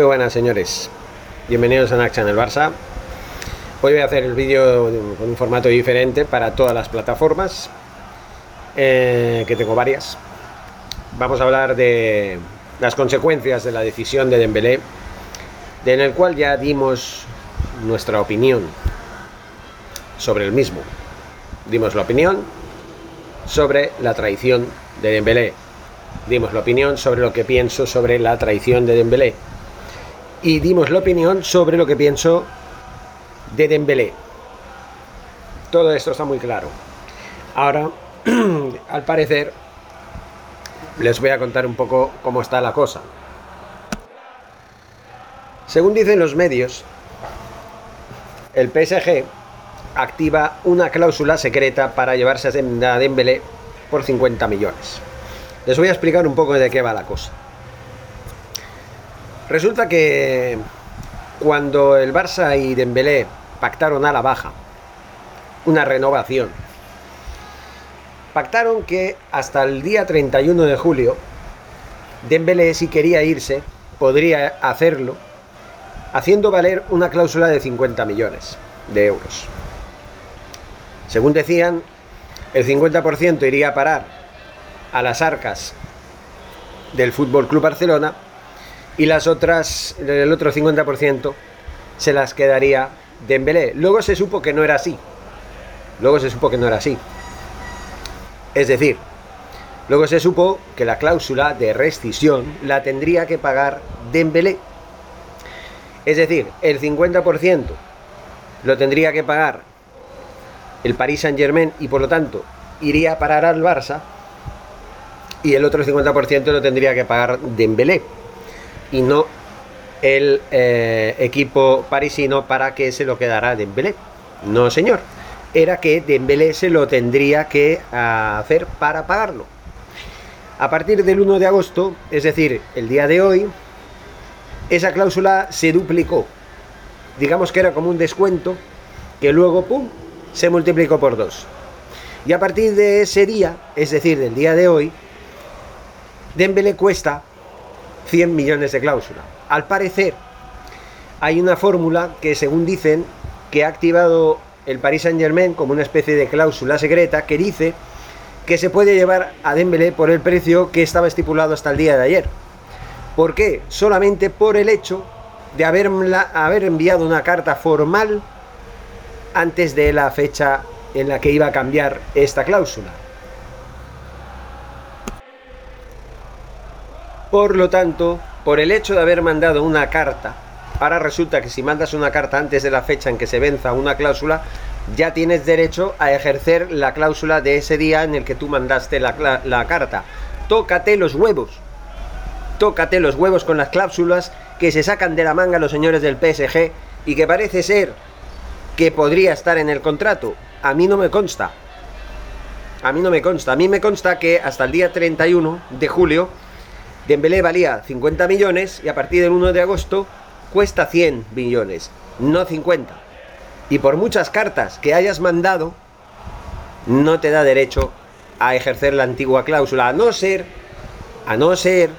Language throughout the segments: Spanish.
buenas señores, bienvenidos a Nax el Barça. Hoy voy a hacer el vídeo con un formato diferente para todas las plataformas, eh, que tengo varias. Vamos a hablar de las consecuencias de la decisión de Dembélé, en el cual ya dimos nuestra opinión sobre el mismo. Dimos la opinión sobre la traición de Dembélé. Dimos la opinión sobre lo que pienso sobre la traición de Dembélé. Y dimos la opinión sobre lo que pienso de Dembélé. Todo esto está muy claro. Ahora, al parecer, les voy a contar un poco cómo está la cosa. Según dicen los medios, el PSG activa una cláusula secreta para llevarse a Dembélé por 50 millones. Les voy a explicar un poco de qué va la cosa. Resulta que cuando el Barça y Dembélé pactaron a la baja una renovación, pactaron que hasta el día 31 de julio Dembélé si quería irse podría hacerlo haciendo valer una cláusula de 50 millones de euros. Según decían, el 50% iría a parar a las arcas del Fútbol Club Barcelona y las otras, el otro 50% se las quedaría Dembélé. Luego se supo que no era así. Luego se supo que no era así. Es decir, luego se supo que la cláusula de rescisión la tendría que pagar Dembélé. Es decir, el 50% lo tendría que pagar el Paris Saint Germain y por lo tanto iría a parar al Barça y el otro 50% lo tendría que pagar Dembélé y no el eh, equipo parisino para que se lo quedara Dembélé. No, señor. Era que Dembélé se lo tendría que hacer para pagarlo. A partir del 1 de agosto, es decir, el día de hoy, esa cláusula se duplicó. Digamos que era como un descuento que luego, ¡pum!, se multiplicó por 2. Y a partir de ese día, es decir, del día de hoy, Dembélé cuesta 100 millones de cláusula. Al parecer, hay una fórmula que, según dicen, que ha activado el Paris Saint-Germain como una especie de cláusula secreta que dice que se puede llevar a Dembélé por el precio que estaba estipulado hasta el día de ayer. ¿Por qué? Solamente por el hecho de haber, haber enviado una carta formal antes de la fecha en la que iba a cambiar esta cláusula. Por lo tanto, por el hecho de haber mandado una carta, ahora resulta que si mandas una carta antes de la fecha en que se venza una cláusula, ya tienes derecho a ejercer la cláusula de ese día en el que tú mandaste la, carta. Tócate los huevos. Tócate los huevos con las cláusulas que se sacan de la manga los señores del PSG y que parece ser que podría estar en el contrato. A mí no me consta. A mí no me consta. A mí me consta que hasta el día 31 de julio Dembélé valía 50 millones y a partir del 1 de agosto cuesta 100 millones, no 50. Y por muchas cartas que hayas mandado, no te da derecho a ejercer la antigua cláusula, a no ser, a no ser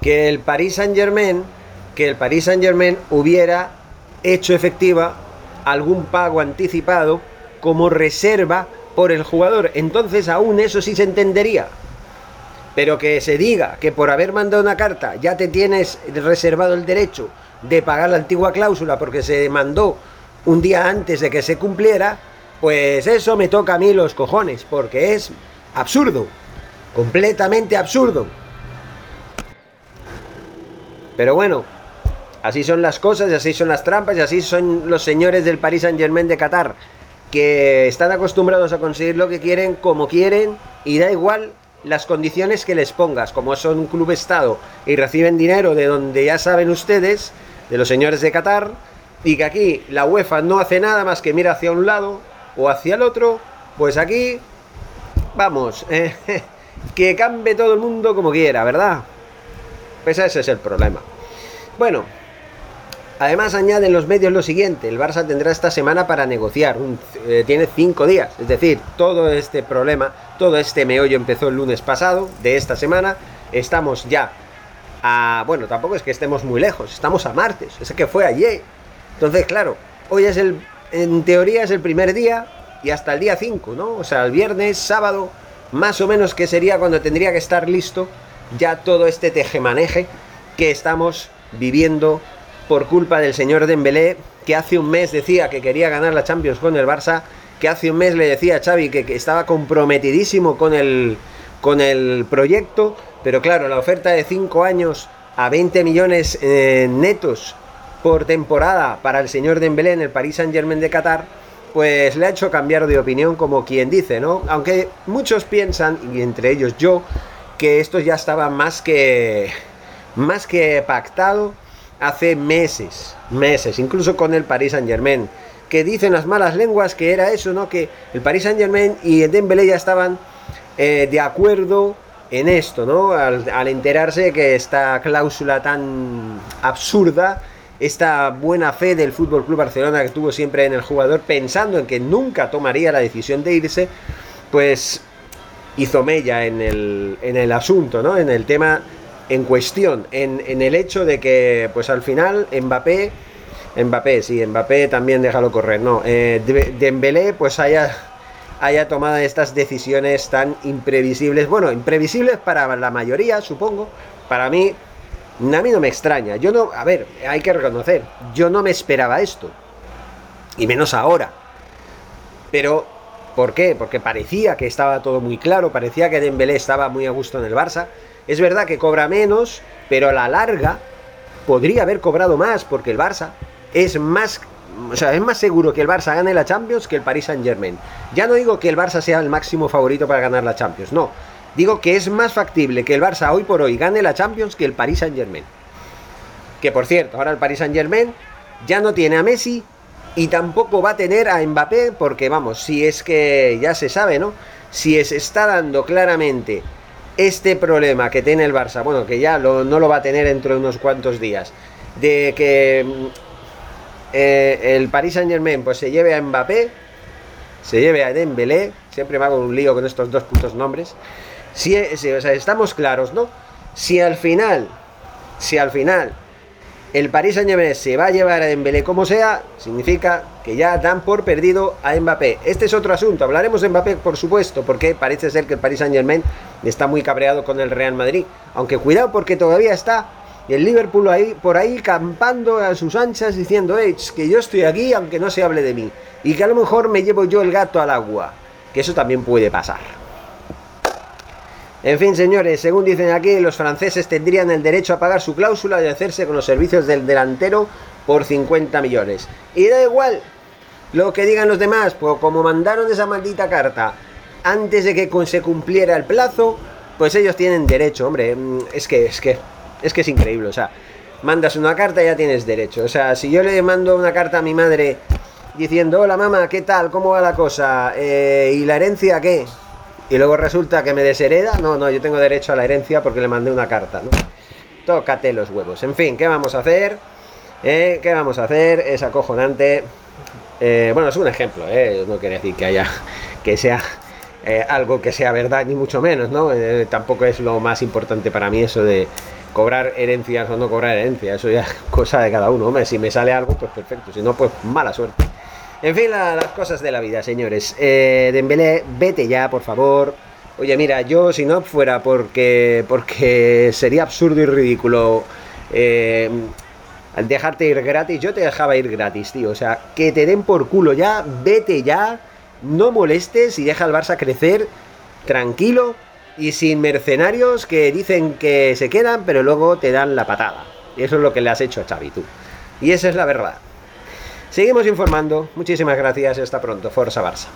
que el Paris Saint Germain que el Paris Saint Germain hubiera hecho efectiva algún pago anticipado como reserva por el jugador. Entonces aún eso sí se entendería. Pero que se diga que por haber mandado una carta ya te tienes reservado el derecho de pagar la antigua cláusula porque se mandó un día antes de que se cumpliera, pues eso me toca a mí los cojones, porque es absurdo, completamente absurdo. Pero bueno, Así son las cosas, y así son las trampas, y así son los señores del Paris Saint Germain de Qatar, que están acostumbrados a conseguir lo que quieren, como quieren, y da igual las condiciones que les pongas, como son un club estado y reciben dinero de donde ya saben ustedes, de los señores de Qatar, y que aquí la UEFA no hace nada más que mira hacia un lado o hacia el otro, pues aquí, vamos, que cambie todo el mundo como quiera, ¿verdad? Pues ese es el problema. Bueno, Además añaden los medios lo siguiente, el Barça tendrá esta semana para negociar, eh, tiene cinco días, es decir, todo este problema, todo este meollo empezó el lunes pasado de esta semana, estamos ya a, bueno, tampoco es que estemos muy lejos, estamos a martes, es que fue ayer, entonces claro, hoy es el, en teoría es el primer día y hasta el día 5, ¿no? O sea, el viernes, sábado, más o menos que sería cuando tendría que estar listo ya todo este tejemaneje que estamos viviendo por culpa del señor Dembélé, que hace un mes decía que quería ganar la Champions con el Barça, que hace un mes le decía a Xavi que, estaba comprometidísimo con el, con el proyecto, pero claro, la oferta de 5 años a 20 millones eh, netos por temporada para el señor Dembélé en el Paris Saint-Germain de Qatar, pues le ha hecho cambiar de opinión como quien dice, ¿no? Aunque muchos piensan, y entre ellos yo, que esto ya estaba más que más que pactado hace meses, meses, incluso con el Paris Saint Germain, que dicen las malas lenguas que era eso, ¿no? Que el Paris Saint Germain y el Dembélé ya estaban eh, de acuerdo en esto, ¿no? Al, enterarse que esta cláusula tan absurda, esta buena fe del Fútbol Club Barcelona que tuvo siempre en el jugador, pensando en que nunca tomaría la decisión de irse, pues hizo mella en el, en el asunto, ¿no? En el tema en cuestión, en, el hecho de que, pues al final, Mbappé, Mbappé, sí, Mbappé también déjalo correr, no, eh, Dembélé, pues haya, haya tomado estas decisiones tan imprevisibles, bueno, imprevisibles para la mayoría, supongo, para mí, a mí no me extraña, yo no, a ver, hay que reconocer, yo no me esperaba esto, y menos ahora, pero ¿Por qué? Porque parecía que estaba todo muy claro, parecía que Dembélé estaba muy a gusto en el Barça, es verdad que cobra menos, pero a la larga podría haber cobrado más porque el Barça es más o sea, es más seguro que el Barça gane la Champions que el Paris Saint-Germain. Ya no digo que el Barça sea el máximo favorito para ganar la Champions, no. Digo que es más factible que el Barça hoy por hoy gane la Champions que el Paris Saint-Germain. Que por cierto, ahora el Paris Saint-Germain ya no tiene a Messi y tampoco va a tener a Mbappé porque vamos, si es que ya se sabe, ¿no? Si se está dando claramente este problema que tiene el Barça, bueno, que ya no lo va a tener dentro de unos cuantos días, de que mm, eh, el Paris Saint Germain pues se lleve a Mbappé, se lleve a Dembélé, siempre me hago un lío con estos dos putos nombres, si, sea, estamos claros, ¿no? Si al final, si al final el Paris Saint-Germain se va a llevar a Dembélé como sea, significa que ya dan por perdido a Mbappé. Este es otro asunto, hablaremos de Mbappé por supuesto, porque parece ser que el Paris Saint-Germain está muy cabreado con el Real Madrid. Aunque cuidado porque todavía está el Liverpool ahí, por ahí campando a sus anchas diciendo, hey, que yo estoy aquí aunque no se hable de mí. Y que a lo mejor me llevo yo el gato al agua. Que eso también puede pasar. En fin, señores, según dicen aquí, los franceses tendrían el derecho a pagar su cláusula y hacerse con los servicios del delantero por 50 millones. Y da igual lo que digan los demás, pues como mandaron esa maldita carta antes de que se cumpliera el plazo, pues ellos tienen derecho, hombre. Es que, es que, es que es increíble, o sea, mandas una carta y ya tienes derecho. O sea, si yo le mando una carta a mi madre diciendo, hola mamá, ¿qué tal? ¿Cómo va la cosa? Eh, ¿Y la herencia qué? y luego resulta que me deshereda, no, no, yo tengo derecho a la herencia porque le mandé una carta, ¿no? Tócate los huevos. En fin, ¿qué vamos a hacer? ¿Eh? ¿Qué vamos a hacer? Es acojonante. Eh, bueno, es un ejemplo, ¿eh? No quiere decir que haya, que sea eh, algo que sea verdad, ni mucho menos, ¿no? tampoco es lo más importante para mí eso de cobrar herencias o no cobrar herencias. Eso ya es cosa de cada uno. Hombre, si me sale algo, pues perfecto. Si no, pues mala suerte. En fin, las cosas de la vida, señores. Eh, Dembélé, vete ya, por favor. Oye, mira, yo si no fuera porque, porque sería absurdo y ridículo eh, dejarte ir gratis, yo te dejaba ir gratis, tío. O sea, que te den por culo ya, vete ya, no molestes y deja al Barça crecer tranquilo y sin mercenarios que dicen que se quedan, pero luego te dan la patada. Y eso es lo que le has hecho a Xavi, tú. Y esa es la verdad. Seguimos informando. Muchísimas gracias. Hasta pronto. Forza Barça.